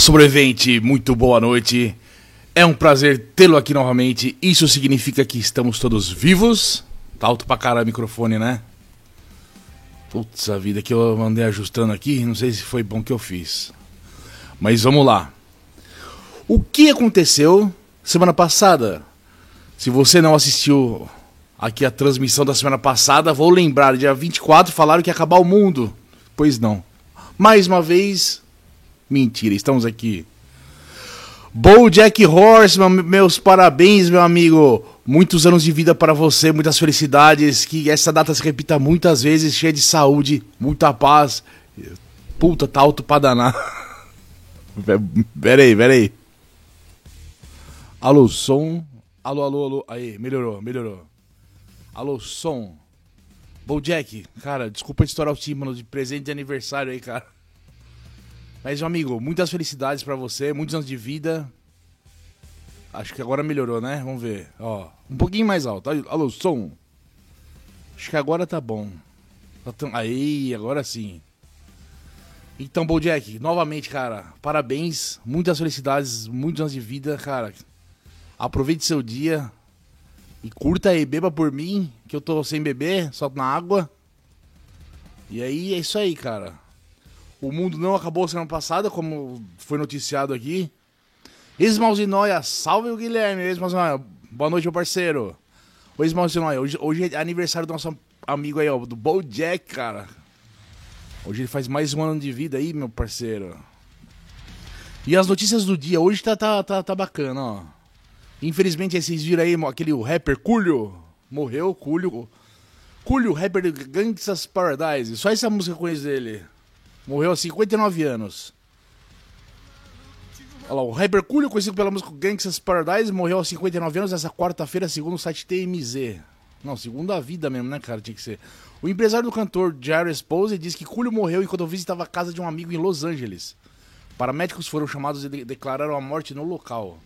sobrevivente, muito boa noite. É um prazer tê-lo aqui novamente. Isso significa que estamos todos vivos. Tá alto pra caralho o microfone, né? Putz, a vida que eu andei ajustando aqui, não sei se foi bom que eu fiz. Mas vamos lá. O que aconteceu semana passada? Se você não assistiu aqui a transmissão da semana passada, vou lembrar, dia 24 falaram que ia acabar o mundo. Pois não. Mais uma vez, mentira, estamos aqui. Jack Horseman, meus parabéns, meu amigo. Muitos anos de vida para você, muitas felicidades. Que essa data se repita muitas vezes, cheia de saúde, muita paz. Puta, tá alto pra danar. Pera aí, pera aí. Alô, som. Alô, alô, alô. Aí, melhorou, melhorou. Alô, som. Jack, cara, desculpa estourar o tímpano de presente de aniversário aí, cara. Mas, amigo, muitas felicidades para você, muitos anos de vida. Acho que agora melhorou, né? Vamos ver. Ó, um pouquinho mais alto. Alô, som. Acho que agora tá bom. Tá aí, agora sim. Então, Jack, novamente, cara, parabéns, muitas felicidades, muitos anos de vida, cara. Aproveite seu dia e curta aí, beba por mim, que eu tô sem beber, só na água. E aí é isso aí, cara. O mundo não acabou semana passada, como foi noticiado aqui. Esmalzinóia, salve o Guilherme. Esmalzinóia, boa noite, meu parceiro. Oi, Esmalzinóia, hoje, hoje é aniversário do nosso amigo aí, ó, do Bojack, cara. Hoje ele faz mais um ano de vida aí, meu parceiro. E as notícias do dia, hoje tá, tá, tá, tá bacana, ó. Infelizmente, vocês viram aí aquele rapper Culho. Morreu, Culho. Culho, rapper de Gangsta's Paradise. Só essa música eu conheço dele. Morreu aos 59 anos. Olha lá, o rapper Culho, conhecido pela música Gangsta's Paradise, morreu aos 59 anos nessa quarta-feira, segundo o site TMZ. Não, segundo a vida mesmo, né, cara? Tinha que ser. O empresário do cantor Jerry Spose diz que Culho morreu enquanto visitava a casa de um amigo em Los Angeles. Paramédicos foram chamados e de declararam a morte no local.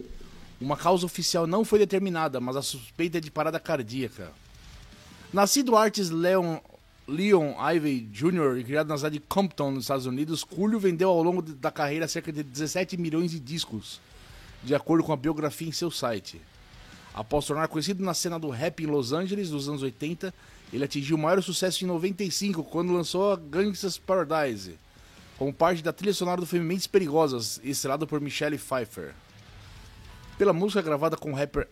Uma causa oficial não foi determinada, mas a suspeita é de parada cardíaca. Nascido Artis Leon, Leon Ivey Jr., criado na cidade de Compton, nos Estados Unidos, Coolio vendeu ao longo da carreira cerca de 17 milhões de discos, de acordo com a biografia em seu site. Após tornar conhecido na cena do rap em Los Angeles dos anos 80, ele atingiu o maior sucesso em 95, quando lançou Gangsta's Paradise, como parte da trilha sonora do filme Mentes Perigosas, estrelado por Michelle Pfeiffer. Pela música gravada com o rapper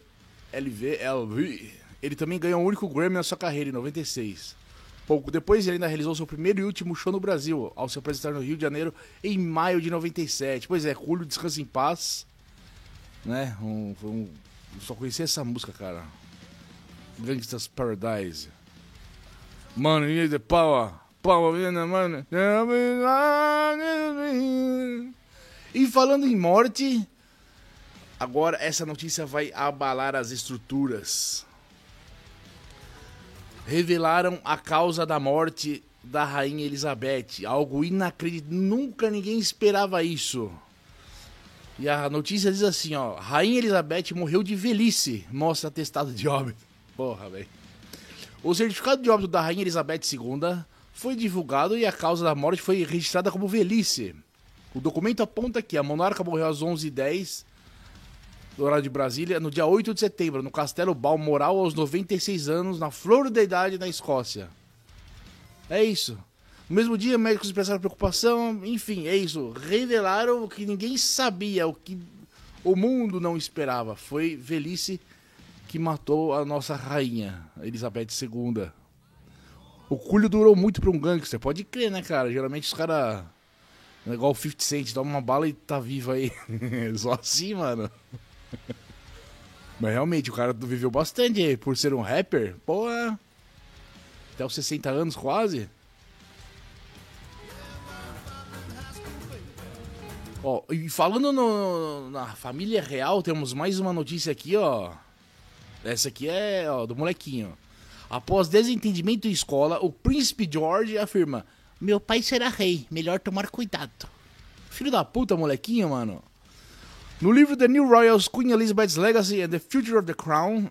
LVLV, ele também ganhou um único Grammy na sua carreira, em 96. Pouco depois, ele ainda realizou seu primeiro e último show no Brasil, ao se apresentar no Rio de Janeiro em maio de 97. Pois é, Julio Descansa em Paz. Né? Um, um, só conheci essa música, cara. Gangsta's Paradise. Money is the power. Power money. E falando em morte, Agora essa notícia vai abalar as estruturas. Revelaram a causa da morte da rainha Elizabeth, algo inacreditável, nunca ninguém esperava isso. E a notícia diz assim, ó, Rainha Elizabeth morreu de velhice, mostra atestado de óbito. Porra, velho. O certificado de óbito da Rainha Elizabeth II foi divulgado e a causa da morte foi registrada como velhice. O documento aponta que a monarca morreu às 11h10 do horário de Brasília, no dia 8 de setembro, no Castelo Balmoral, aos 96 anos, na flor da idade, na Escócia. É isso. No mesmo dia, médicos expressaram preocupação, enfim, é isso. Revelaram o que ninguém sabia, o que o mundo não esperava. Foi velhice que matou a nossa rainha, Elizabeth II. O culho durou muito para um gangster, pode crer, né, cara? Geralmente os caras. É igual o 50 Cent, toma uma bala e tá vivo aí. Só assim, mano. Mas realmente, o cara viveu bastante por ser um rapper. Pô, até os 60 anos quase. Ó, e falando no, na família real, temos mais uma notícia aqui, ó. Essa aqui é ó, do molequinho. Após desentendimento em escola, o príncipe George afirma: Meu pai será rei, melhor tomar cuidado. Filho da puta, molequinho, mano. No livro The New Royals, Queen Elizabeth's Legacy and the Future of the Crown,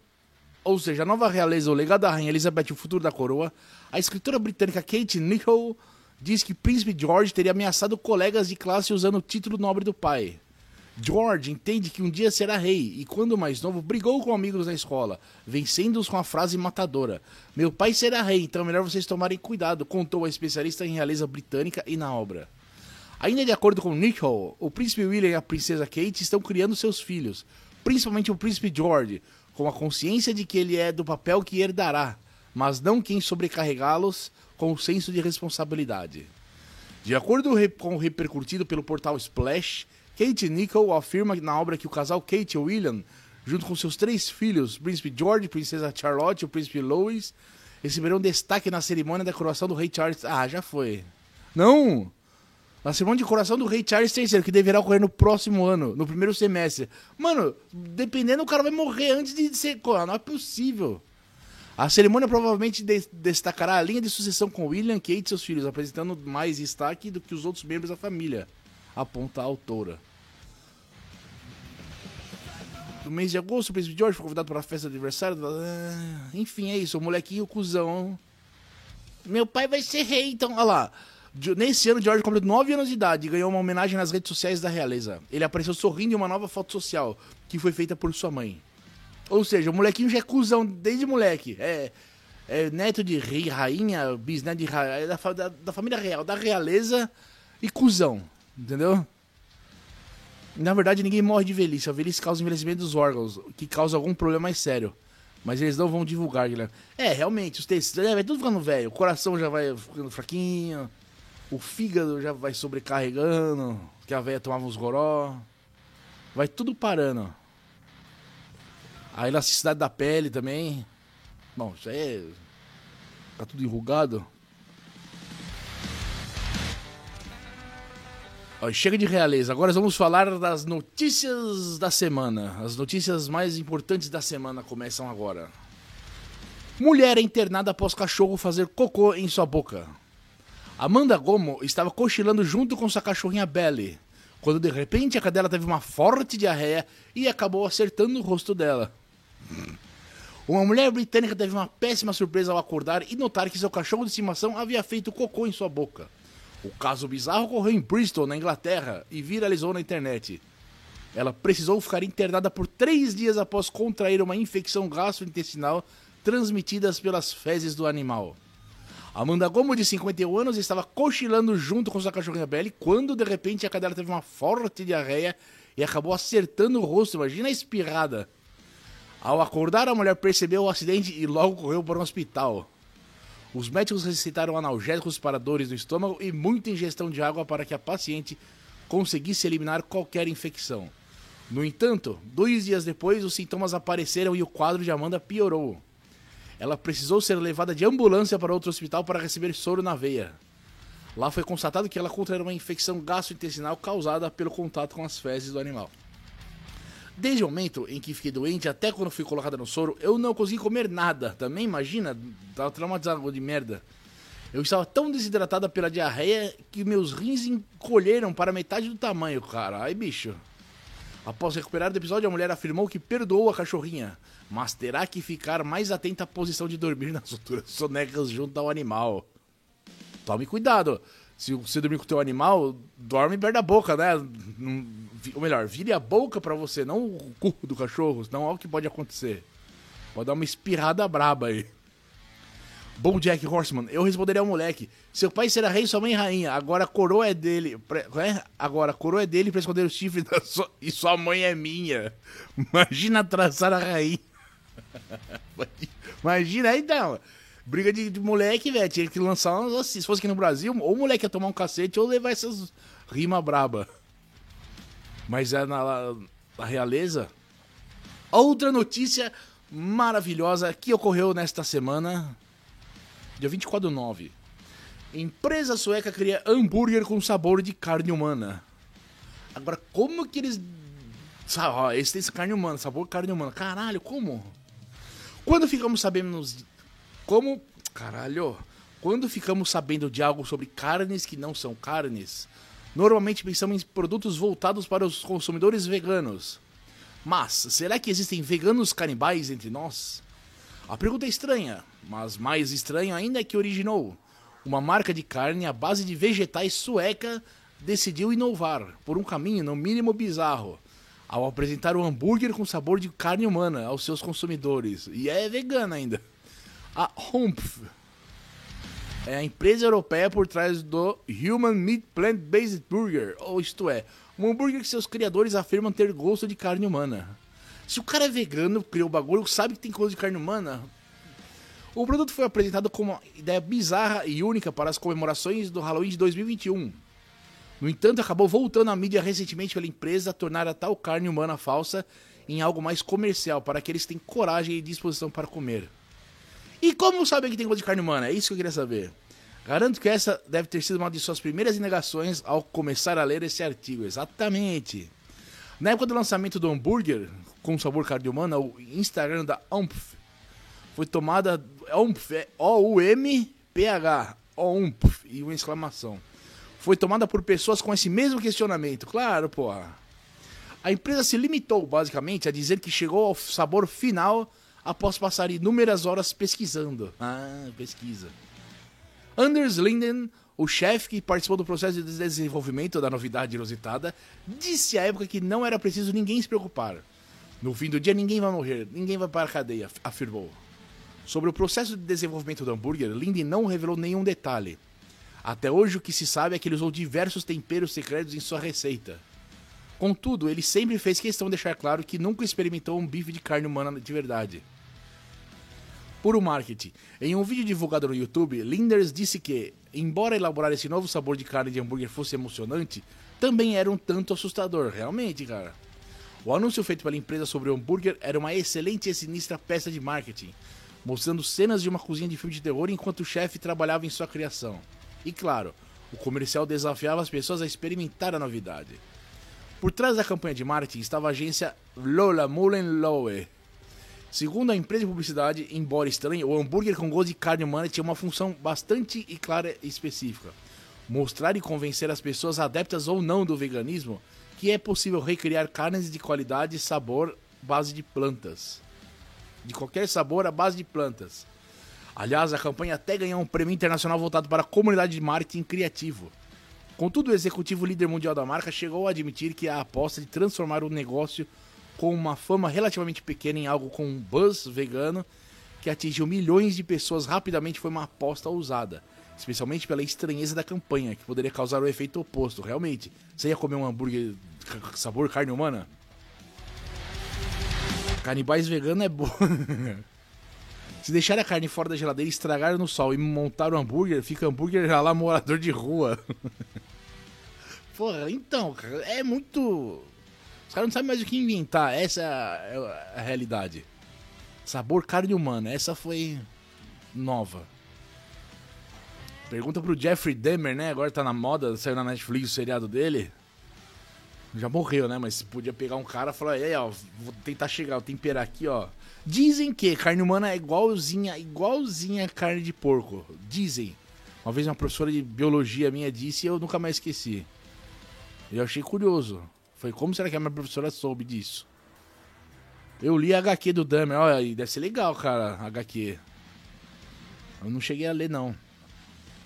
ou seja, a nova realeza, o legado da rainha Elizabeth e o futuro da coroa, a escritora britânica Kate Nichol diz que Príncipe George teria ameaçado colegas de classe usando o título nobre do pai. George entende que um dia será rei e, quando mais novo, brigou com amigos na escola, vencendo-os com a frase matadora: Meu pai será rei, então é melhor vocês tomarem cuidado, contou a especialista em realeza britânica e na obra. Ainda de acordo com Nicole, o príncipe William e a princesa Kate estão criando seus filhos, principalmente o príncipe George, com a consciência de que ele é do papel que herdará, mas não quem sobrecarregá-los com o senso de responsabilidade. De acordo com o repercutido pelo portal Splash, Kate Nicole afirma na obra que o casal Kate e William, junto com seus três filhos, príncipe George, princesa Charlotte e o príncipe Louis, receberão destaque na cerimônia da coroação do rei Charles. Ah, já foi. Não! Na cerimônia de coroação do rei Charles III, que deverá ocorrer no próximo ano, no primeiro semestre. Mano, dependendo, o cara vai morrer antes de ser. Não é possível. A cerimônia provavelmente de destacará a linha de sucessão com William, Kate e seus filhos, apresentando mais destaque do que os outros membros da família, aponta a autora. No mês de agosto, o príncipe George foi convidado para a festa de aniversário. Ah, enfim, é isso, o molequinho cuzão. Meu pai vai ser rei, então, olha lá. Nesse ano, George completou 9 anos de idade e ganhou uma homenagem nas redes sociais da realeza. Ele apareceu sorrindo em uma nova foto social, que foi feita por sua mãe. Ou seja, o molequinho já é cuzão desde moleque. É, é neto de rei, rainha, bisneto de rainha, é da, da, da, família real, da realeza e cuzão. Entendeu? Na verdade, ninguém morre de velhice. A velhice causa envelhecimento dos órgãos, que causa algum problema mais sério. Mas eles não vão divulgar, Guilherme. É, realmente, os tecidos é, vai tudo ficando velho. O coração já vai ficando fraquinho. O fígado já vai sobrecarregando. Que a velha tomava uns goró. Vai tudo parando. A elasticidade da pele também. Bom, isso aí é... Tá tudo enrugado. Chega de realeza. Agora vamos falar das notícias da semana. As notícias mais importantes da semana começam agora. Mulher é internada após cachorro fazer cocô em sua boca. Amanda Gomo estava cochilando junto com sua cachorrinha Belly, quando de repente a cadela teve uma forte diarreia e acabou acertando o rosto dela. Uma mulher britânica teve uma péssima surpresa ao acordar e notar que seu cachorro de estimação havia feito cocô em sua boca. O caso bizarro ocorreu em Bristol, na Inglaterra, e viralizou na internet. Ela precisou ficar internada por três dias após contrair uma infecção gastrointestinal transmitida pelas fezes do animal. Amanda Gomo, de 51 anos, estava cochilando junto com sua cachorrinha Belly quando, de repente, a cadela teve uma forte diarreia e acabou acertando o rosto. Imagina a espirrada. Ao acordar, a mulher percebeu o acidente e logo correu para um hospital. Os médicos recitaram analgésicos para dores no estômago e muita ingestão de água para que a paciente conseguisse eliminar qualquer infecção. No entanto, dois dias depois, os sintomas apareceram e o quadro de Amanda piorou. Ela precisou ser levada de ambulância para outro hospital para receber soro na veia. Lá foi constatado que ela contraiu uma infecção gastrointestinal causada pelo contato com as fezes do animal. Desde o momento em que fiquei doente até quando fui colocada no soro, eu não consegui comer nada. Também imagina, tava traumatizado de merda. Eu estava tão desidratada pela diarreia que meus rins encolheram para metade do tamanho, cara. Ai, bicho. Após recuperar do episódio, a mulher afirmou que perdoou a cachorrinha, mas terá que ficar mais atenta à posição de dormir nas alturas sonecas junto ao animal. Tome cuidado. Se você dormir com o teu animal, dorme perto da boca, né? ou melhor, vire a boca para você, não o cu do cachorro, senão olha o que pode acontecer. Pode dar uma espirrada braba aí. Bom Jack Horseman, eu responderia ao moleque: seu pai será rei, sua mãe rainha. Agora a coroa é dele. É? Agora a coroa é dele para esconder os chifres sua, e sua mãe é minha. Imagina traçar a rainha. Imagina aí então. Briga de, de moleque, velho. Tinha que lançar umas, Se fosse aqui no Brasil, ou o moleque ia tomar um cacete ou levar essas rima braba. Mas é na, na realeza. Outra notícia maravilhosa que ocorreu nesta semana, dia 24 do 9. Empresa sueca cria hambúrguer com sabor de carne humana. Agora, como que eles. Sabe, ó, esse tem carne humana, sabor carne humana. Caralho, como? Quando ficamos sabendo. Como. Caralho. Quando ficamos sabendo de algo sobre carnes que não são carnes, Normalmente pensamos em produtos voltados para os consumidores veganos. Mas será que existem veganos canibais entre nós? A pergunta é estranha, mas mais estranho ainda é que originou. Uma marca de carne à base de vegetais sueca decidiu inovar por um caminho no mínimo bizarro. ao apresentar o hambúrguer com sabor de carne humana aos seus consumidores. E é vegana ainda. A Humph é a empresa europeia por trás do Human Meat Plant-Based Burger, ou isto é, um hambúrguer que seus criadores afirmam ter gosto de carne humana. Se o cara é vegano, criou o bagulho, sabe que tem gosto de carne humana. O produto foi apresentado como uma ideia bizarra e única para as comemorações do Halloween de 2021. No entanto, acabou voltando à mídia recentemente pela empresa tornar a tal carne humana falsa em algo mais comercial, para que eles tenham coragem e disposição para comer. E como sabem que tem gosto de carne humana? É isso que eu queria saber. Garanto que essa deve ter sido uma de suas primeiras indagações ao começar a ler esse artigo. Exatamente. Na época do lançamento do hambúrguer com sabor carne humana, o Instagram da Umph foi tomada. Umph é O-U-M-P-H. Umph e uma exclamação. Foi tomada por pessoas com esse mesmo questionamento. Claro, porra. A empresa se limitou, basicamente, a dizer que chegou ao sabor final após passar inúmeras horas pesquisando. Ah, pesquisa. Anders Linden, o chefe que participou do processo de desenvolvimento da novidade inusitada, disse à época que não era preciso ninguém se preocupar. No fim do dia, ninguém vai morrer, ninguém vai para a cadeia, afirmou. Sobre o processo de desenvolvimento do hambúrguer, Linden não revelou nenhum detalhe. Até hoje, o que se sabe é que ele usou diversos temperos secretos em sua receita. Contudo, ele sempre fez questão de deixar claro que nunca experimentou um bife de carne humana de verdade. Puro marketing. Em um vídeo divulgado no YouTube, Linders disse que, embora elaborar esse novo sabor de carne de hambúrguer fosse emocionante, também era um tanto assustador, realmente, cara. O anúncio feito pela empresa sobre o hambúrguer era uma excelente e sinistra peça de marketing, mostrando cenas de uma cozinha de filme de terror enquanto o chefe trabalhava em sua criação. E claro, o comercial desafiava as pessoas a experimentar a novidade. Por trás da campanha de marketing estava a agência Lola Mullen Lowe. Segundo a empresa de publicidade, embora estranho, o hambúrguer com gosto de carne humana tinha uma função bastante e clara e específica: mostrar e convencer as pessoas adeptas ou não do veganismo que é possível recriar carnes de qualidade e sabor base de plantas. De qualquer sabor à base de plantas. Aliás, a campanha até ganhou um prêmio internacional voltado para a comunidade de marketing criativo. Contudo, o executivo líder mundial da marca chegou a admitir que a aposta de transformar o negócio com uma fama relativamente pequena em algo com um buzz vegano que atingiu milhões de pessoas rapidamente foi uma aposta ousada, especialmente pela estranheza da campanha, que poderia causar o efeito oposto. Realmente, você ia comer um hambúrguer sabor carne humana? Canibais vegano é bom. Se deixar a carne fora da geladeira, estragar no sol e montar o hambúrguer, fica hambúrguer já lá morador de rua. Porra, então, cara, é muito. Os caras não sabem mais o que inventar. Essa é a realidade. Sabor carne humana. Essa foi nova. Pergunta pro Jeffrey Dahmer, né? Agora tá na moda, saiu na Netflix o seriado dele. Já morreu, né? Mas podia pegar um cara e falar, aí, ó, vou tentar chegar, vou temperar aqui, ó. Dizem que carne humana é igualzinha, igualzinha carne de porco. Dizem. Uma vez uma professora de biologia minha disse e eu nunca mais esqueci. Eu achei curioso. Foi como será que a minha professora soube disso? Eu li a HQ do Dahmer, olha, deve ser legal, cara, HQ. Eu não cheguei a ler, não.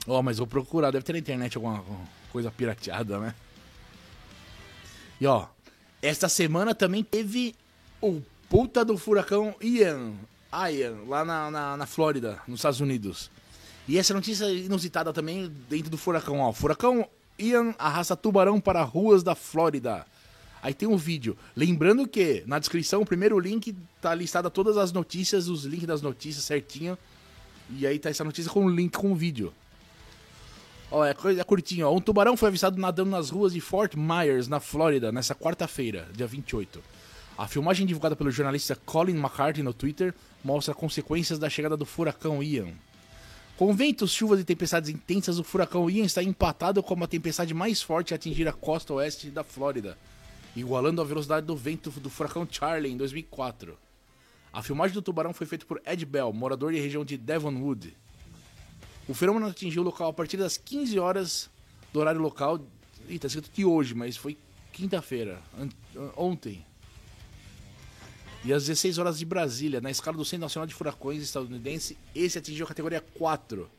Ó, oh, mas vou procurar, deve ter na internet alguma coisa pirateada, né? E ó, esta semana também teve o puta do furacão Ian, Ian lá na, na, na Flórida, nos Estados Unidos. E essa notícia inusitada também dentro do furacão, ó. Furacão Ian arrasta tubarão para ruas da Flórida. Aí tem um vídeo. Lembrando que na descrição, o primeiro link tá listada todas as notícias, os links das notícias certinho. E aí tá essa notícia com o link com o vídeo. Ó, é coisa é curtinho. Um tubarão foi avistado nadando nas ruas de Fort Myers, na Flórida, nessa quarta-feira, dia 28. A filmagem divulgada pelo jornalista Colin McCarthy no Twitter mostra consequências da chegada do furacão Ian. Com ventos, chuvas e tempestades intensas, o furacão Ian está empatado como a tempestade mais forte a atingir a costa oeste da Flórida, igualando a velocidade do vento do furacão Charlie em 2004. A filmagem do tubarão foi feita por Ed Bell, morador da região de Devonwood. O fenômeno atingiu o local a partir das 15 horas do horário local. Ih, tá escrito que hoje, mas foi quinta-feira, ontem. E às 16 horas de Brasília, na escala do Centro Nacional de Furacões estadunidense, esse atingiu a categoria 4.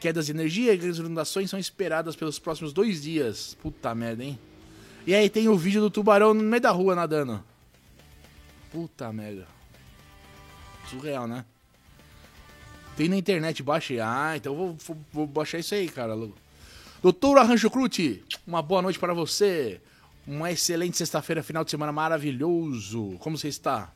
Quedas de energia e grandes inundações são esperadas pelos próximos dois dias. Puta merda, hein? E aí tem o vídeo do tubarão no meio da rua nadando. Puta merda. Surreal, né? Tem na internet, baixei. Ah, então vou, vou, vou baixar isso aí, cara. Doutor Arranjo Crute, uma boa noite para você. Uma excelente sexta-feira, final de semana maravilhoso. Como você está?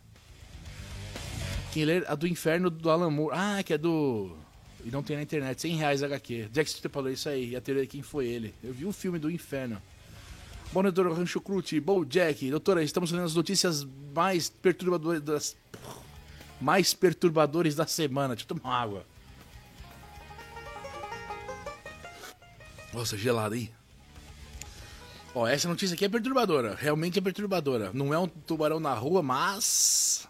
Quem ler a do Inferno do Alan Moore. Ah, que é do. E não tem na internet. 100 reais HQ. Jack Stripador, isso aí. E a teoria de quem foi ele. Eu vi o filme do Inferno. Bom, doutor Rancho Crute, Bom Jack. Doutora, estamos lendo as notícias mais perturbadoras. Mais perturbadores da semana. Deixa eu tomar água. Nossa, gelado, hein? Ó, essa notícia aqui é perturbadora. Realmente é perturbadora. Não é um tubarão na rua, mas.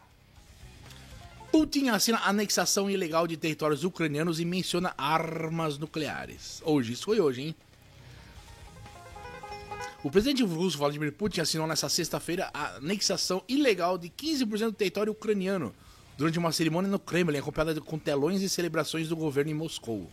Putin assina anexação ilegal de territórios ucranianos e menciona armas nucleares. Hoje, isso foi hoje, hein? O presidente russo Vladimir Putin assinou nesta sexta-feira a anexação ilegal de 15% do território ucraniano durante uma cerimônia no Kremlin, acompanhada com telões e celebrações do governo em Moscou.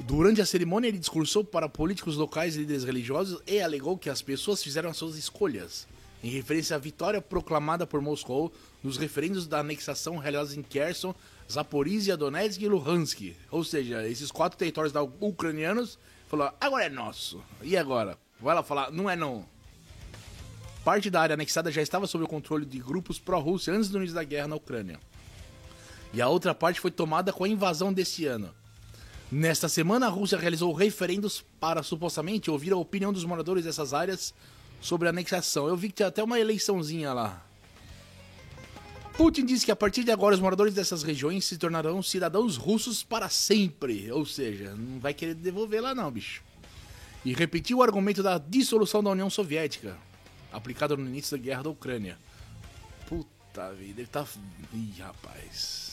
Durante a cerimônia, ele discursou para políticos locais e líderes religiosos e alegou que as pessoas fizeram as suas escolhas, em referência à vitória proclamada por Moscou nos referendos da anexação realizados em Kherson, Zaporizhia, Donetsk e Luhansk. Ou seja, esses quatro territórios da ucranianos falou: agora é nosso. E agora? Vai lá falar: não é não. Parte da área anexada já estava sob o controle de grupos pró-Rússia antes do início da guerra na Ucrânia. E a outra parte foi tomada com a invasão desse ano. Nesta semana, a Rússia realizou referendos para supostamente ouvir a opinião dos moradores dessas áreas sobre a anexação. Eu vi que tinha até uma eleiçãozinha lá. Putin disse que a partir de agora os moradores dessas regiões se tornarão cidadãos russos para sempre. Ou seja, não vai querer devolver lá não, bicho. E repetiu o argumento da dissolução da União Soviética, aplicado no início da guerra da Ucrânia. Puta vida, ele tá. Ih, rapaz.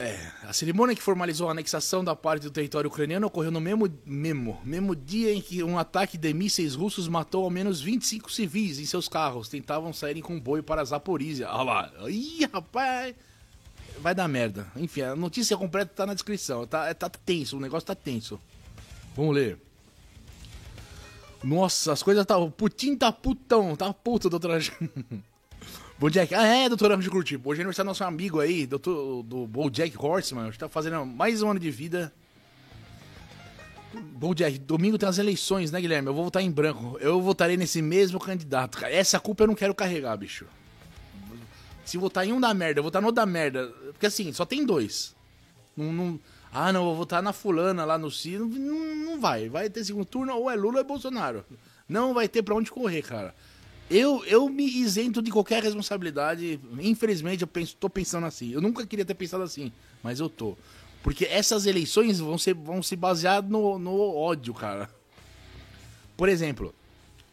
É, a cerimônia que formalizou a anexação da parte do território ucraniano ocorreu no mesmo, mesmo, mesmo dia em que um ataque de mísseis russos matou ao menos 25 civis em seus carros. Tentavam sair em comboio para Zaporizhia. Olha lá. Ih, rapaz. Vai dar merda. Enfim, a notícia completa tá na descrição. Tá, tá tenso, o negócio tá tenso. Vamos ler. Nossa, as coisas tá. O Putin tá putão, tá puto, doutora. Bojack, ah é, doutor Anjo Curti. Hoje é aniversário do nosso amigo aí, doutor, do Bojack Horseman. Gente tá fazendo mais um ano de vida. Bojack, domingo tem as eleições, né, Guilherme? Eu vou votar em branco. Eu votarei nesse mesmo candidato. Essa culpa eu não quero carregar, bicho. Se votar em um da merda, eu votar no da merda. Porque assim, só tem dois. Não, não, ah, não, vou votar na fulana lá no Ciro. Não, não vai. Vai ter segundo turno, ou é Lula ou é Bolsonaro. Não vai ter pra onde correr, cara. Eu, eu me isento de qualquer responsabilidade. Infelizmente, eu penso, tô pensando assim. Eu nunca queria ter pensado assim, mas eu tô. Porque essas eleições vão, ser, vão se basear no, no ódio, cara. Por exemplo,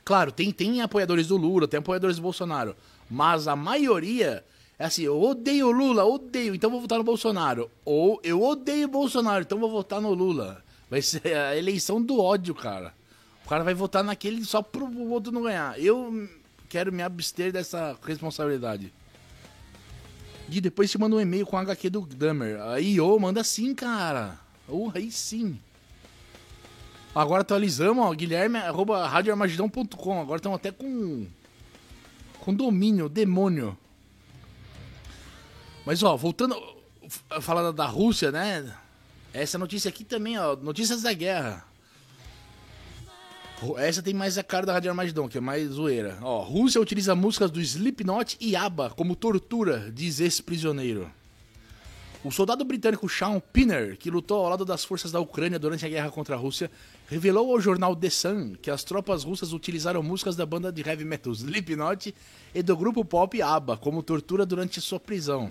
claro, tem, tem apoiadores do Lula, tem apoiadores do Bolsonaro. Mas a maioria é assim, eu odeio o Lula, odeio, então vou votar no Bolsonaro. Ou eu odeio o Bolsonaro, então vou votar no Lula. Vai ser a eleição do ódio, cara. O cara vai votar naquele só pro outro não ganhar. Eu quero me abster dessa responsabilidade. E depois te manda um e-mail com a HQ do Dummer. Aí, ô, oh, manda sim, cara. Oh, aí sim. Agora atualizamos, ó, Guilherme, arroba. Agora estamos até com. Com domínio, demônio. Mas, ó, voltando a falar da Rússia, né? Essa notícia aqui também, ó. Notícias da guerra. Essa tem mais a cara da Rádio Armagedon, que é mais zoeira. Ó, Rússia utiliza músicas do Slipknot e ABBA como tortura, diz esse prisioneiro. O soldado britânico Sean Pinner, que lutou ao lado das forças da Ucrânia durante a guerra contra a Rússia, revelou ao jornal The Sun que as tropas russas utilizaram músicas da banda de heavy metal Slipknot e do grupo pop ABBA como tortura durante sua prisão.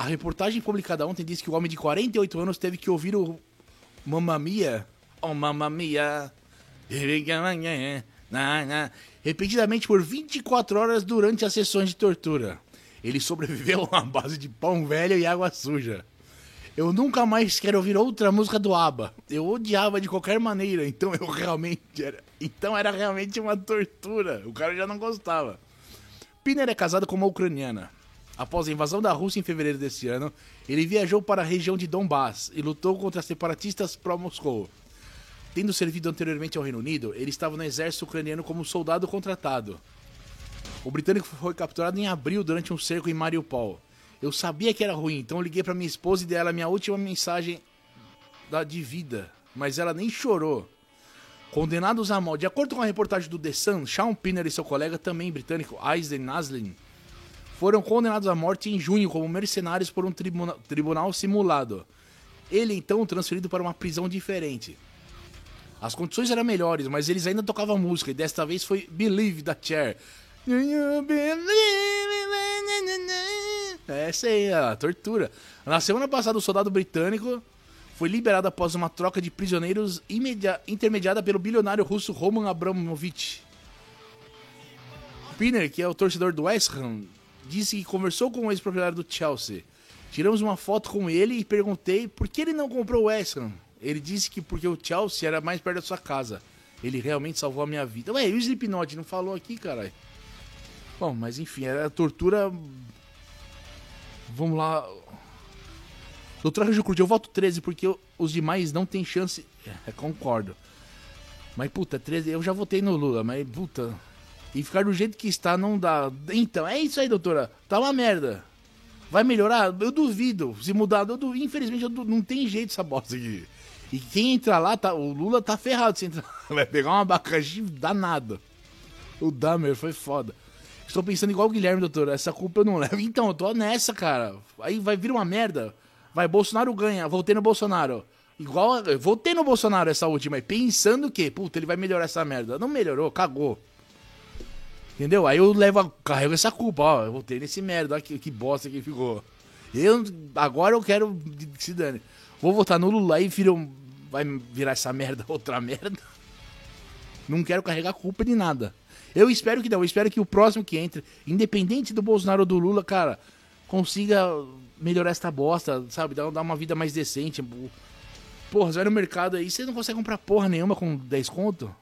A reportagem publicada ontem diz que o homem de 48 anos teve que ouvir o Mamma Mia, oh Mamma Mia, repetidamente por 24 horas durante as sessões de tortura. Ele sobreviveu à base de pão velho e água suja. Eu nunca mais quero ouvir outra música do ABBA. Eu odiava de qualquer maneira, então eu realmente era, então era realmente uma tortura. O cara já não gostava. Piner é casado com uma ucraniana. Após a invasão da Rússia em fevereiro desse ano, ele viajou para a região de Donbass e lutou contra separatistas pró-Moscou. Tendo servido anteriormente ao Reino Unido, ele estava no exército ucraniano como soldado contratado. O britânico foi capturado em abril durante um cerco em Mariupol. Eu sabia que era ruim, então liguei para minha esposa e dei ela minha última mensagem de vida, mas ela nem chorou. Condenados à morte. De acordo com a reportagem do The Sun, Sean Pinner e seu colega, também britânico, Aisden Naslin, foram condenados à morte em junho como mercenários por um tribuna tribunal simulado. Ele então transferido para uma prisão diferente. As condições eram melhores, mas eles ainda tocavam música e desta vez foi Believe da Cher. Essa aí, a tortura. Na semana passada, o soldado britânico foi liberado após uma troca de prisioneiros intermediada pelo bilionário russo Roman Abramovich. Pinner, que é o torcedor do West Ham, disse que conversou com o ex-proprietário do Chelsea. Tiramos uma foto com ele e perguntei por que ele não comprou o West Ham. Ele disse que porque o Chelsea era mais perto da sua casa. Ele realmente salvou a minha vida. Ué, e o Slipknot não falou aqui, caralho? Bom, mas enfim, era tortura. Vamos lá. Doutor Anjo Curti, eu voto 13 porque os demais não tem chance. É, concordo. Mas puta, 13, eu já votei no Lula, mas puta. E ficar do jeito que está não dá. Então, é isso aí, doutora. Tá uma merda. Vai melhorar? Eu duvido. Se mudar, eu duvido. infelizmente eu duvido. não tem jeito essa bosta aqui. E quem entrar lá, tá, o Lula tá ferrado se entrar. Vai pegar uma abacaxi danada. O Damer foi foda. Estou pensando igual o Guilherme, doutor. Essa culpa eu não levo. Então, eu tô nessa, cara. Aí vai vir uma merda. Vai, Bolsonaro ganha. Voltei no Bolsonaro. Igual. Voltei no Bolsonaro essa última aí, pensando que, puta, ele vai melhorar essa merda. Não melhorou, cagou. Entendeu? Aí eu levo, carrego essa culpa, ó. Eu voltei nesse merda, olha que, bosta que ficou. Eu, agora eu quero que se dane. Vou votar no Lula aí vira um, vai virar essa merda outra merda. Não quero carregar culpa de nada. Eu espero que não. Eu espero que o próximo que entre, independente do Bolsonaro ou do Lula, cara, consiga melhorar esta bosta, sabe? Dar, dar uma vida mais decente. Porra, você vai no mercado aí, você não consegue comprar porra nenhuma com 10 conto?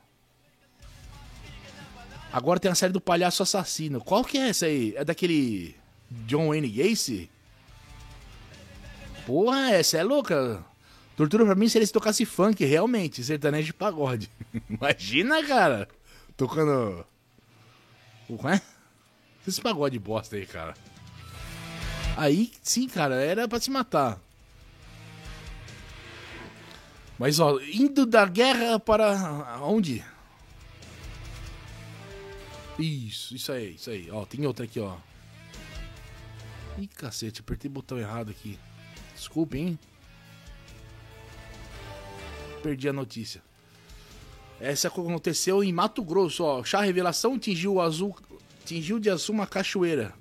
Agora tem a série do Palhaço Assassino. Qual que é essa aí? É daquele John Wayne Gacy? Porra, essa é louca. Tortura pra mim seria se tocasse funk, realmente, sertanejo de pagode. Imagina, cara. Tocando. O é? Esse pagode bosta aí, cara. Aí, sim, cara, era para se matar. Mas, ó, indo da guerra para. onde? Isso, isso aí, isso aí. Ó, tem outra aqui, ó. Ih, cacete, apertei o botão errado aqui. Desculpe, hein? Perdi a notícia. Essa aconteceu em Mato Grosso, ó. Chá revelação atingiu o azul. Atingiu de azul uma cachoeira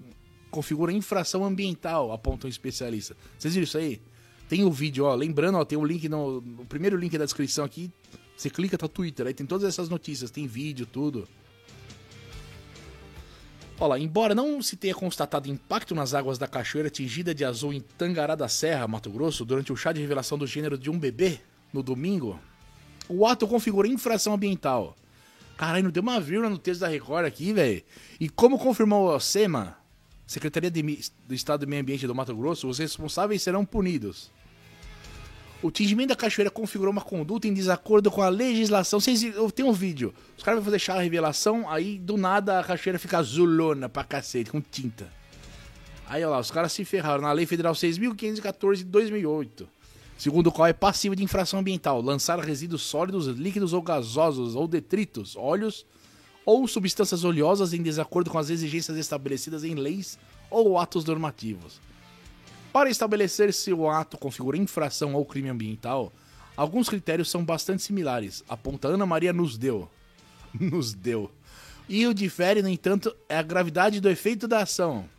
configura infração ambiental, aponta um especialista. Vocês viram isso aí? Tem o vídeo, ó. Lembrando, ó, tem o um link no, no, primeiro link da descrição aqui. Você clica, tá Twitter. Aí tem todas essas notícias, tem vídeo, tudo. Olha, embora não se tenha constatado impacto nas águas da cachoeira atingida de azul em Tangará da Serra, Mato Grosso, durante o chá de revelação do gênero de um bebê, no domingo, o ato configura infração ambiental. Caralho, não deu uma vírgula no texto da Record aqui, velho. E como confirmou o SEMA, Secretaria de, do Estado do Meio Ambiente do Mato Grosso, os responsáveis serão punidos. O tingimento da cachoeira configurou uma conduta em desacordo com a legislação. Vocês, tem um vídeo. Os caras vão deixar a revelação, aí do nada a cachoeira fica azulona pra cacete, com tinta. Aí, olha lá, os caras se ferraram na Lei Federal 6.514 de 2008, segundo o qual é passivo de infração ambiental lançar resíduos sólidos, líquidos ou gasosos ou detritos, óleos ou substâncias oleosas em desacordo com as exigências estabelecidas em leis ou atos normativos. Para estabelecer se o ato configura infração ou crime ambiental, alguns critérios são bastante similares, aponta Ana Maria nos deu. nos deu. E o difere, no entanto, é a gravidade do efeito da ação.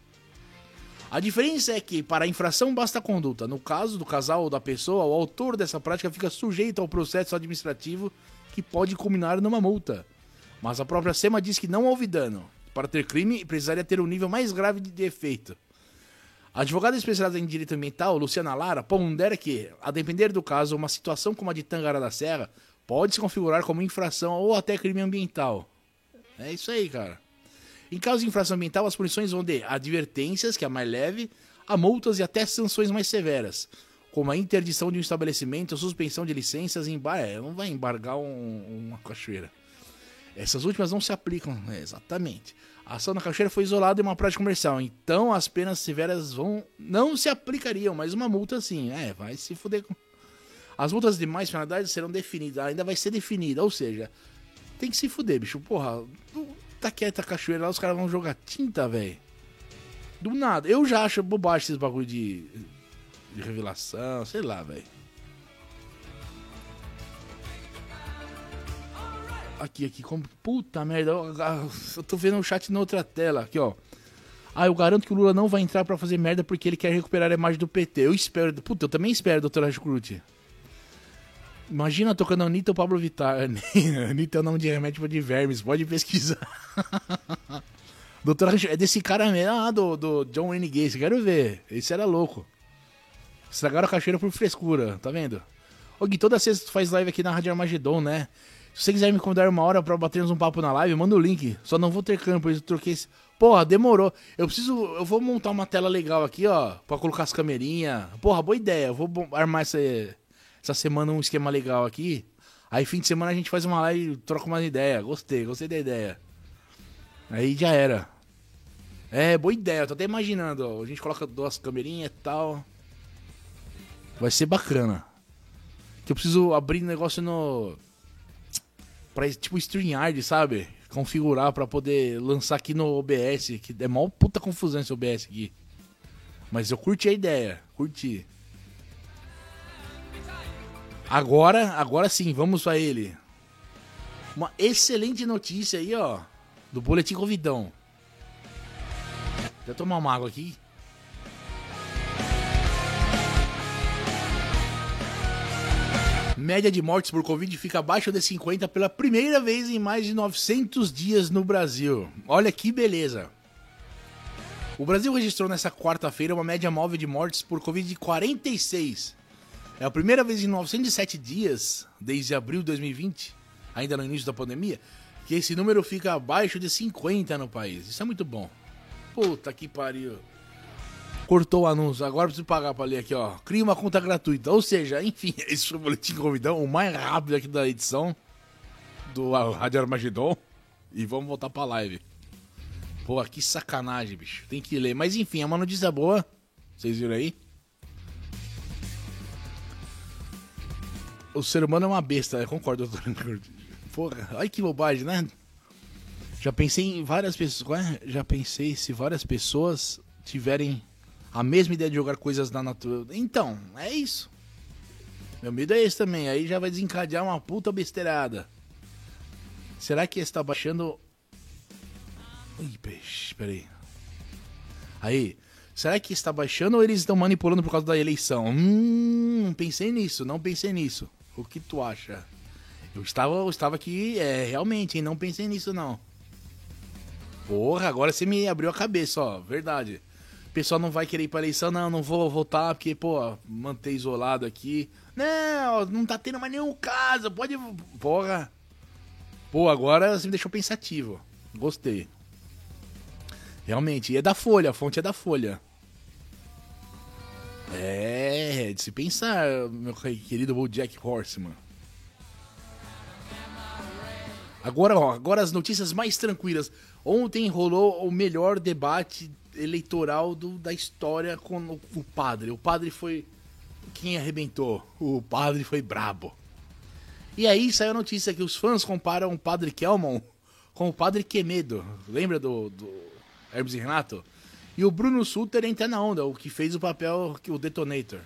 A diferença é que, para a infração, basta a conduta. No caso do casal ou da pessoa, o autor dessa prática fica sujeito ao processo administrativo que pode culminar numa multa. Mas a própria SEMA diz que não houve dano. Para ter crime, precisaria ter um nível mais grave de defeito. Advogada especializada em direito ambiental, Luciana Lara, pondera que, a depender do caso, uma situação como a de Tangará da Serra pode se configurar como infração ou até crime ambiental. É isso aí, cara. Em caso de infração ambiental, as punições vão de advertências, que é a mais leve, a multas e até sanções mais severas. como a interdição de um estabelecimento, suspensão de licenças, embar... É, não vai embargar um, uma cachoeira. Essas últimas não se aplicam, é, exatamente. A ação na cachoeira foi isolada em uma prática comercial, então as penas severas vão não se aplicariam, mas uma multa sim, é, vai se fuder. As multas de mais penalidades serão definidas, ainda vai ser definida, ou seja, tem que se fuder, bicho. Porra, tá quieta a cachoeira lá, os caras vão jogar tinta, velho. Do nada. Eu já acho bobagem esses bagulho de, de revelação, sei lá, velho. Aqui, aqui, como. Puta merda. Eu tô vendo o chat na outra tela. Aqui, ó. Ah, eu garanto que o Lula não vai entrar para fazer merda porque ele quer recuperar a imagem do PT. Eu espero. Puta, eu também espero, doutora Chucrute. Imagina tocando Anitta ou Pablo Vittar. Anitta é o nome de remédio de vermes, pode pesquisar. Doutora é desse cara mesmo, ah, do, do John Wayne Gacy, quero ver. Esse era louco. Estragaram a cachoeira por frescura, tá vendo? Ô Gui, toda sexta tu faz live aqui na Rádio Armagedon, né? Se você quiser me convidar uma hora pra batermos um papo na live, manda o link. Só não vou ter campo, eu troquei esse... Porra, demorou. Eu preciso. Eu vou montar uma tela legal aqui, ó. Pra colocar as camerinhas. Porra, boa ideia. Eu vou armar essa, essa semana um esquema legal aqui. Aí fim de semana a gente faz uma live e troca uma ideia. Gostei, gostei da ideia. Aí já era. É, boa ideia, tô até imaginando, ó. A gente coloca duas camerinhas e tal. Vai ser bacana. Que eu preciso abrir negócio no. Pra, tipo StreamYard, sabe? Configurar pra poder lançar aqui no OBS. Que é mó puta confusão esse OBS aqui. Mas eu curti a ideia, curti. Agora, agora sim, vamos a ele. Uma excelente notícia aí, ó. Do Boletim Convidão. Deixa eu tomar uma água aqui. Média de mortes por Covid fica abaixo de 50 pela primeira vez em mais de 900 dias no Brasil. Olha que beleza. O Brasil registrou nessa quarta-feira uma média móvel de mortes por Covid de 46. É a primeira vez em 907 dias, desde abril de 2020, ainda no início da pandemia, que esse número fica abaixo de 50 no país. Isso é muito bom. Puta que pariu. Cortou o anúncio, agora preciso pagar pra ler aqui, ó. Cria uma conta gratuita. Ou seja, enfim, esse foi o boletim convidão, o mais rápido aqui da edição do Rádio Armagedon. E vamos voltar pra live. Pô, que sacanagem, bicho. Tem que ler. Mas enfim, é uma notícia boa. Vocês viram aí? O ser humano é uma besta, eu concordo, doutor. Porra, olha que bobagem, né? Já pensei em várias pessoas. Já pensei se várias pessoas tiverem a mesma ideia de jogar coisas na natureza. Então, é isso. Meu medo é esse também. Aí já vai desencadear uma puta besteirada. Será que está baixando. Ih, peixe, peraí. Aí. Será que está baixando ou eles estão manipulando por causa da eleição? Hum, pensei nisso, não pensei nisso. O que tu acha? Eu estava, eu estava aqui, é, realmente, hein, não pensei nisso não. Porra, agora você me abriu a cabeça, ó. Verdade. O pessoal não vai querer ir pra eleição, não, não vou votar, porque, pô, manter isolado aqui. Não, não tá tendo mais nenhum caso, pode. Porra. Pô, agora você me deixou pensativo. Gostei. Realmente, e é da Folha, a fonte é da Folha. É, de se pensar, meu querido Jack Horseman. Agora, ó, agora as notícias mais tranquilas. Ontem rolou o melhor debate eleitoral do, da história com o, o padre. O padre foi quem arrebentou. O padre foi brabo. E aí saiu a notícia que os fãs comparam o padre Kelmon com o padre Quemedo. Lembra do, do Hermes e Renato? E o Bruno Suter entra na onda, o que fez o papel, o Detonator.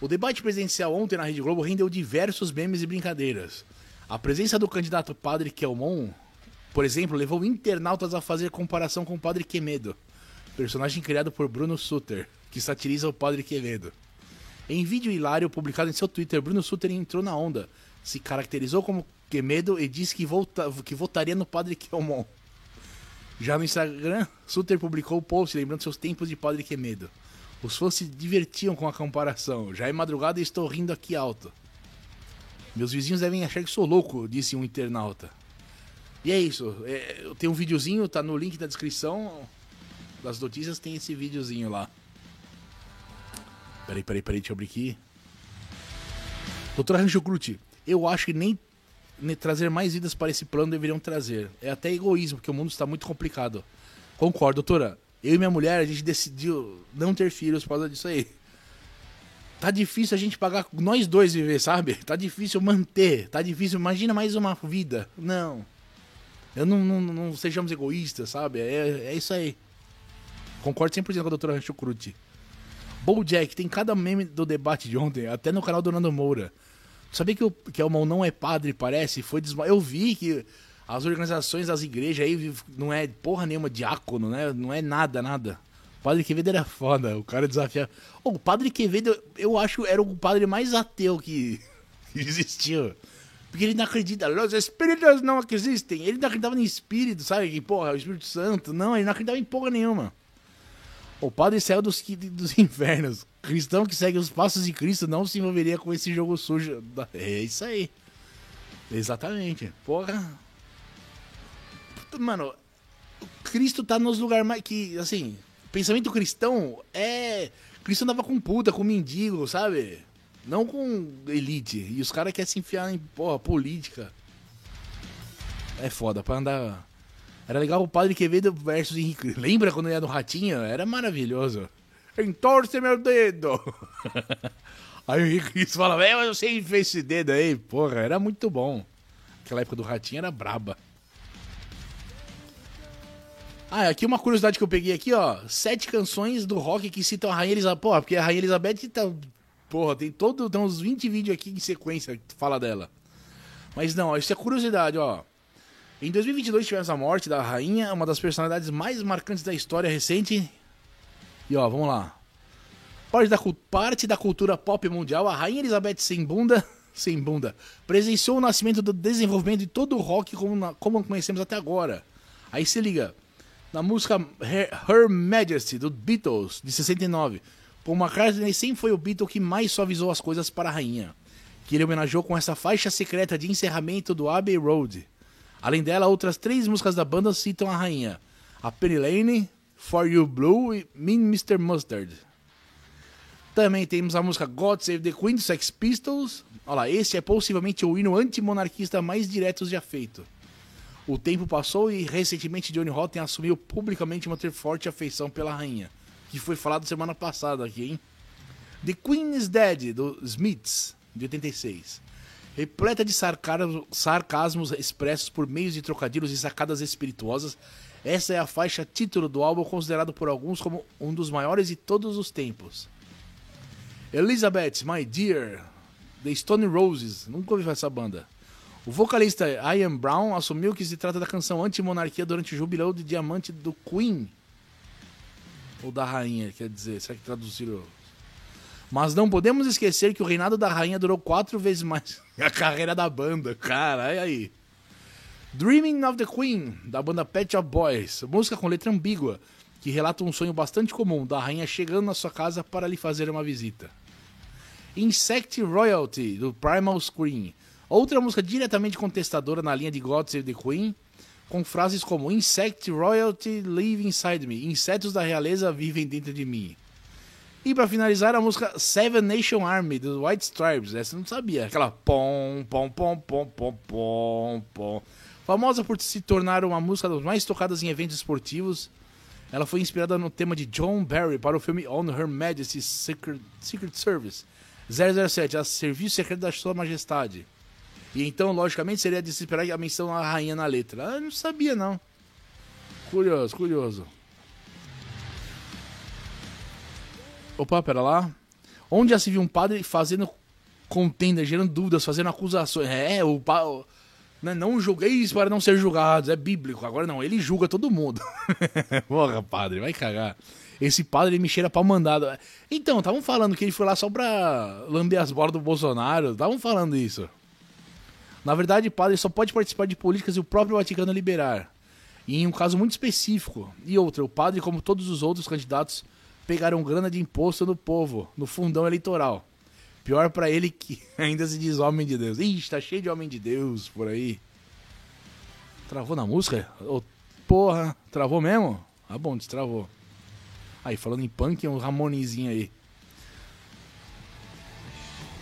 O debate presidencial ontem na Rede Globo rendeu diversos memes e brincadeiras. A presença do candidato Padre Kelmon, por exemplo, levou internautas a fazer comparação com o Padre Quemedo, personagem criado por Bruno Suter, que satiriza o Padre Quevedo. Em vídeo hilário publicado em seu Twitter, Bruno Suter entrou na onda, se caracterizou como Quemedo e disse que, volta, que votaria no Padre Kelmon. Já no Instagram, Suter publicou o post lembrando seus tempos de Padre Quemedo. Os fãs se divertiam com a comparação. Já é madrugada e estou rindo aqui alto. Meus vizinhos devem achar que sou louco, disse um internauta. E é isso. É, eu tenho um videozinho, tá no link da descrição das notícias, tem esse videozinho lá. Peraí, peraí, peraí, deixa eu abrir aqui. Doutora Rancho Crute, eu acho que nem trazer mais vidas para esse plano deveriam trazer. É até egoísmo, porque o mundo está muito complicado. Concordo, doutora. Eu e minha mulher, a gente decidiu não ter filhos por causa disso aí. Tá difícil a gente pagar, nós dois viver, sabe? Tá difícil manter, tá difícil. Imagina mais uma vida. Não. Eu não, não, não sejamos egoístas, sabe? É, é isso aí. Concordo 100% com a doutora Rancho Crute. Jack tem cada meme do debate de ontem, até no canal do Nando Moura. Sabia que o que o não é padre, parece? Foi desma... Eu vi que as organizações das igrejas aí não é porra nenhuma diácono, né? Não é nada, nada. O padre Quevedo era foda, o cara desafia. Oh, o padre Quevedo, eu acho, era o padre mais ateu que, que existiu. Porque ele não acredita, os espíritos não existem. Ele não acreditava em espírito, sabe? Que porra, o Espírito Santo. Não, ele não acreditava em porra nenhuma. O padre céu dos, dos infernos. Cristão que segue os passos de Cristo não se envolveria com esse jogo sujo. É isso aí. Exatamente. Porra. Mano, Cristo tá nos lugares mais. Que, assim, pensamento cristão é. Cristo andava com puta, com mendigo, sabe? Não com elite. E os caras querem se enfiar em porra, política. É foda, pra andar. Era legal o Padre Quevedo versus Henrique. Lembra quando ia no Ratinho? Era maravilhoso. Entorce meu dedo! aí o Henrique Cristo fala, velho, eu sei fez esse dedo aí. Porra, era muito bom. Aquela época do Ratinho era braba. Ah, aqui uma curiosidade que eu peguei aqui, ó. Sete canções do rock que citam a Rainha Elizabeth. Porra, porque a Rainha Elizabeth tá. Porra, tem todo. Tem uns 20 vídeos aqui em sequência que fala dela. Mas não, ó, isso é curiosidade, ó. Em 2022 tivemos a morte da rainha, uma das personalidades mais marcantes da história recente. E ó, vamos lá. Parte da, parte da cultura pop mundial, a rainha Elizabeth sem bunda, sem bunda, presenciou o nascimento do desenvolvimento de todo o rock como, na, como conhecemos até agora. Aí se liga, na música Her, Her Majesty, do Beatles, de 69, Paul McCartney sempre foi o Beatle que mais suavizou as coisas para a rainha, que ele homenageou com essa faixa secreta de encerramento do Abbey Road. Além dela, outras três músicas da banda citam a rainha: a Penny Lane, For You Blue e Mean Mr. Mustard. Também temos a música God Save the Queen, do Sex Pistols. Olha lá, esse é possivelmente o hino antimonarquista mais direto já feito. O tempo passou e recentemente Johnny Rotten assumiu publicamente uma ter forte afeição pela rainha, que foi falado semana passada aqui, hein? The Queen is Dead, do Smiths, de 86 repleta de sarcasmos expressos por meios de trocadilhos e sacadas espirituosas. Essa é a faixa título do álbum, considerado por alguns como um dos maiores de todos os tempos. Elizabeth, My Dear, The Stone Roses, nunca ouvi essa banda. O vocalista Ian Brown assumiu que se trata da canção anti-monarquia durante o jubileu de diamante do Queen. Ou da rainha, quer dizer, será que traduziram mas não podemos esquecer que o reinado da rainha durou quatro vezes mais a carreira da banda. Cara, aí. Dreaming of the Queen, da banda Pet Shop Boys. Música com letra ambígua, que relata um sonho bastante comum da rainha chegando na sua casa para lhe fazer uma visita. Insect Royalty, do Primal Scream. Outra música diretamente contestadora na linha de God Save the Queen, com frases como Insect Royalty live inside me. Insetos da realeza vivem dentro de mim. E para finalizar, a música Seven Nation Army, dos White Stripes. Essa eu não sabia. Aquela pom, pom, pom, pom, pom, pom, pom. Famosa por se tornar uma música das mais tocadas em eventos esportivos, ela foi inspirada no tema de John Barry para o filme On Her Majesty's Secret, Secret Service 007, a Serviço Secreto da Sua Majestade. E então, logicamente, seria de se esperar a menção à rainha na letra. Ah, não sabia, não. Curioso, curioso. Opa, pera lá. Onde já se viu um padre fazendo contenda, gerando dúvidas, fazendo acusações? É, o padre. Né, não julgueis para não ser julgados, é bíblico. Agora não, ele julga todo mundo. Porra, padre, vai cagar. Esse padre me cheira pau mandado. Então, estavam falando que ele foi lá só pra lamber as bolas do Bolsonaro. Estavam falando isso. Na verdade, padre só pode participar de políticas e o próprio Vaticano liberar. E em um caso muito específico. E outra, o padre, como todos os outros candidatos, pegaram grana de imposto do povo, no fundão eleitoral. Pior para ele que ainda se diz homem de Deus. Ixi, tá cheio de homem de Deus por aí. Travou na música? Oh, porra, travou mesmo? Ah bom, destravou. Aí, falando em punk, um Ramonezinho aí.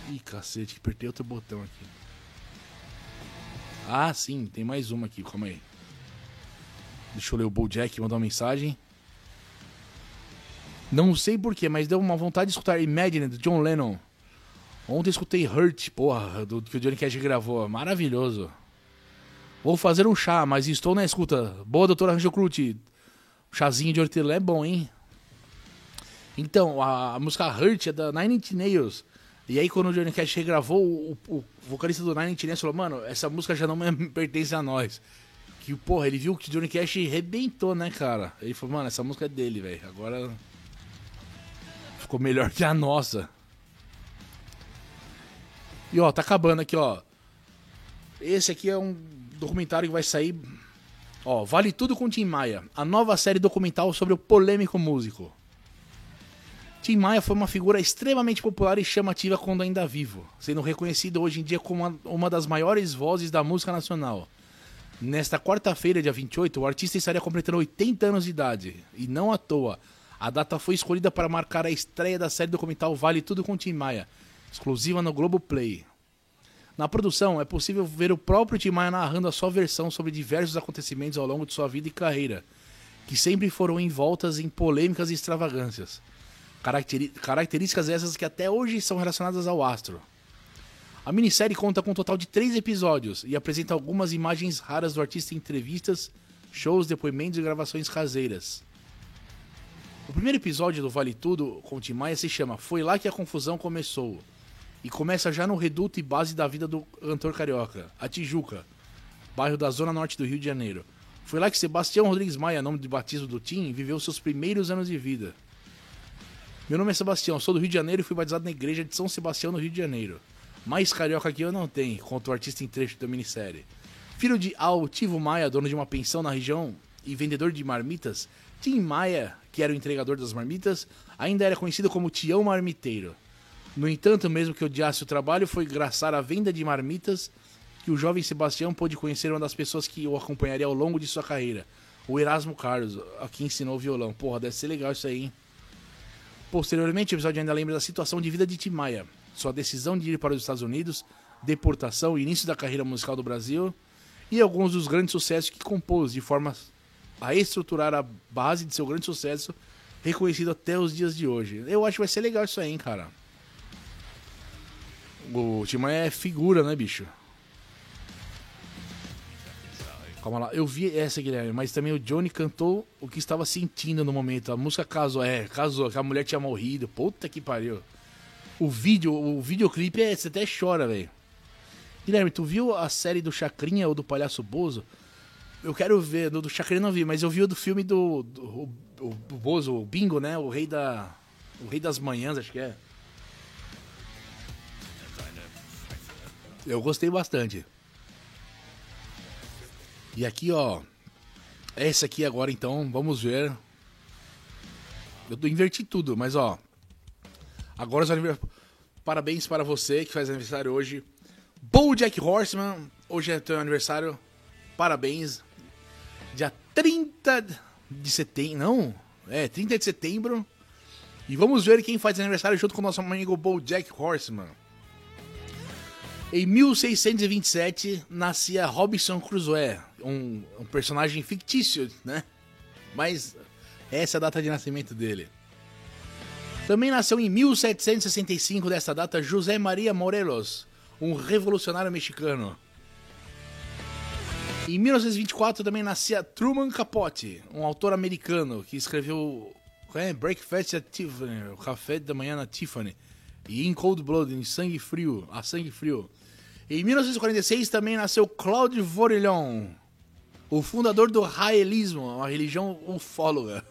Ih, cacete, apertei outro botão aqui. Ah, sim, tem mais uma aqui, calma aí. Deixa eu ler o Bojack mandar uma mensagem. Não sei porquê, mas deu uma vontade de escutar Imagine, do John Lennon. Ontem escutei Hurt, porra, do que o Johnny Cash gravou. Maravilhoso. Vou fazer um chá, mas estou na escuta. Boa, doutora Ranjo Crute. Chazinho de hortelã é bom, hein? Então, a, a, música Hurt é da Nine Inch Nails. E aí, quando o Johnny Cash regravou, o, o vocalista do Nine Inch Nails falou, mano, essa música já não pertence a nós. Que, porra, ele viu que o Johnny Cash rebentou, né, cara? Ele falou, mano, essa música é dele, velho. Agora ficou melhor que a nossa. E ó, tá acabando aqui, ó. Esse aqui é um documentário que vai sair. Ó, Vale Tudo com Tim Maia. A nova série documental sobre o polêmico músico. Tim Maia foi uma figura extremamente popular e chamativa quando ainda vivo, sendo reconhecido hoje em dia como uma, das maiores vozes da música nacional. Nesta quarta-feira, dia 28, o artista estaria completando 80 anos de idade, e não à toa. A data foi escolhida para marcar a estreia da série documental Vale Tudo com Tim Maia, exclusiva no Globoplay. Na produção, é possível ver o próprio Tim Maia narrando a sua versão sobre diversos acontecimentos ao longo de sua vida e carreira, que sempre foram envoltas em polêmicas e extravagâncias. Características essas que até hoje são relacionadas ao astro. A minissérie conta com um total de três episódios e apresenta algumas imagens raras do artista em entrevistas, shows, depoimentos e gravações caseiras. O primeiro episódio do Vale Tudo com Tim Maia se chama Foi Lá que a Confusão Começou e começa já no reduto e base da vida do cantor carioca, a Tijuca, bairro da zona norte do Rio de Janeiro. Foi lá que Sebastião Rodrigues Maia, nome de batismo do Tim, viveu seus primeiros anos de vida. Meu nome é Sebastião, sou do Rio de Janeiro e fui batizado na igreja de São Sebastião, no Rio de Janeiro. Mais carioca que eu não tem, conta o artista em trecho da minissérie. Filho de Altivo Maia, dono de uma pensão na região e vendedor de marmitas, Tim Maia, que era o entregador das marmitas, ainda era conhecido como Tião Marmiteiro. No entanto, mesmo que odiasse o trabalho, foi graçar à venda de marmitas que o jovem Sebastião pôde conhecer uma das pessoas que o acompanharia ao longo de sua carreira, o Erasmo Carlos, a quem ensinou violão. Porra, deve ser legal isso aí, hein? Posteriormente, o episódio ainda lembra da situação de vida de Tim Maia, sua decisão de ir para os Estados Unidos, deportação, início da carreira musical do Brasil e alguns dos grandes sucessos que compôs de forma a estruturar a base de seu grande sucesso, reconhecido até os dias de hoje. Eu acho que vai ser legal isso aí, hein, cara. O Timão é figura, né, bicho? Calma lá, eu vi essa, Guilherme, mas também o Johnny cantou o que estava sentindo no momento. A música casou, é, casou, que a mulher tinha morrido. Puta que pariu. O vídeo, o videoclipe, é, você até chora, velho. Guilherme, tu viu a série do Chacrinha ou do Palhaço Bozo? Eu quero ver, do, do Chacrinha não vi, mas eu vi o do filme do, do Bozo, o Bingo, né? O rei da. O rei das manhãs, acho que é. Eu gostei bastante. E aqui, ó. Essa aqui agora, então, vamos ver. Eu inverti tudo, mas ó. Agora os aniversários. Parabéns para você que faz aniversário hoje. Jack Horseman. Hoje é teu aniversário. Parabéns. Dia 30 de setembro. Não, é 30 de setembro. E vamos ver quem faz aniversário junto com o nosso amigo Jack Horseman. Em 1627 nascia Robinson Crusoe, um, um, personagem fictício, né? Mas essa é a data de nascimento dele. Também nasceu em 1765 dessa data José Maria Morelos, um revolucionário mexicano. Em 1924 também nascia Truman Capote, um autor americano que escreveu é, Breakfast at Tiffany, o café da manhã na Tiffany, e In Cold Blood, em Sangue Frio, a Sangue Frio. Em 1946 também nasceu Claude Vorillon, o fundador do raelismo, uma religião ufóloga.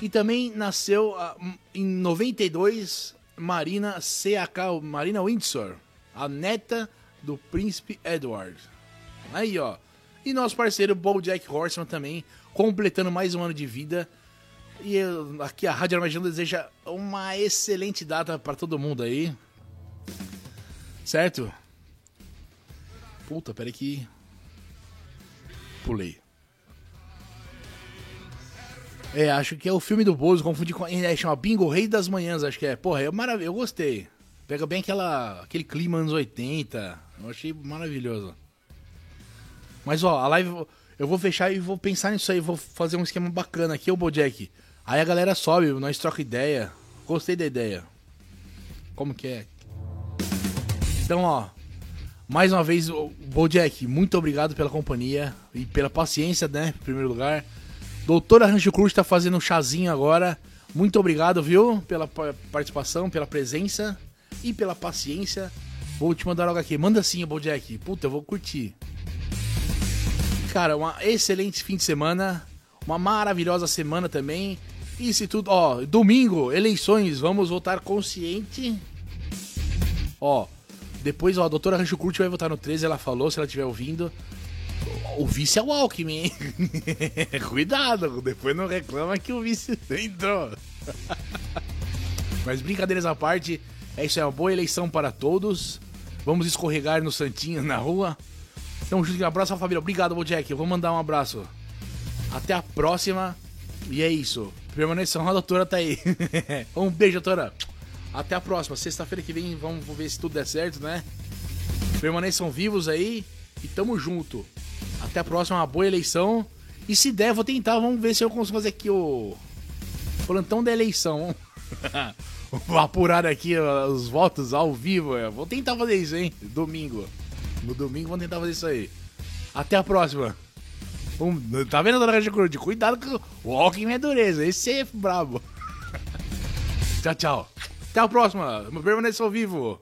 E também nasceu em 92 Marina CAK, Marina Windsor, a neta do príncipe Edward. Aí, ó. E nosso parceiro Jack Horseman também, completando mais um ano de vida. E eu, aqui a Rádio Armagedon deseja uma excelente data para todo mundo aí. Certo? Puta, peraí que. Pulei. É, acho que é o filme do Bozo, confundi com. É, chama Bingo Rei das Manhãs, acho que é. Porra, é maravilhoso, eu gostei. Pega bem aquela, aquele clima anos 80. Eu achei maravilhoso. Mas ó, a live eu vou fechar e vou pensar nisso aí, vou fazer um esquema bacana aqui, o Bojack. Aí a galera sobe, nós troca ideia. Gostei da ideia. Como que é? Então, ó, mais uma vez, Bojack, muito obrigado pela companhia e pela paciência, né? Em primeiro lugar. Doutora Rancho Cruz tá fazendo um chazinho agora. Muito obrigado, viu? Pela participação, pela presença e pela paciência. Vou te mandar algo aqui. Manda sim, Bojack. Puta, eu vou curtir. Cara, um excelente fim de semana. Uma maravilhosa semana também. E se tudo. Ó, domingo, eleições. Vamos votar consciente. Ó, depois, ó, a doutora Rancho Curti vai votar no 13. Ela falou, se ela estiver ouvindo. O vice é o Alckmin, hein? Cuidado, depois não reclama que o vice entrou. Mas brincadeiras à parte, é isso, é uma boa eleição para todos. Vamos escorregar no Santinho na rua. Junto, um abraço, família. Obrigado, Bojack. Eu vou mandar um abraço. Até a próxima. E é isso. Permaneçam, a doutora tá aí. um beijo, doutora. Até a próxima. Sexta-feira que vem, vamos ver se tudo der certo, né? Permaneçam vivos aí. E tamo junto. Até a próxima, uma boa eleição. E se der, vou tentar. Vamos ver se eu consigo fazer aqui o plantão da eleição. vou apurar aqui os votos ao vivo. Vou tentar fazer isso, hein? Domingo. No domingo vamos tentar fazer isso aí. Até a próxima. Um, tá vendo, dona Cruz? Cuidado com o Alckmin é dureza. Esse é brabo. tchau, tchau. Até a próxima. Permaneça ao vivo.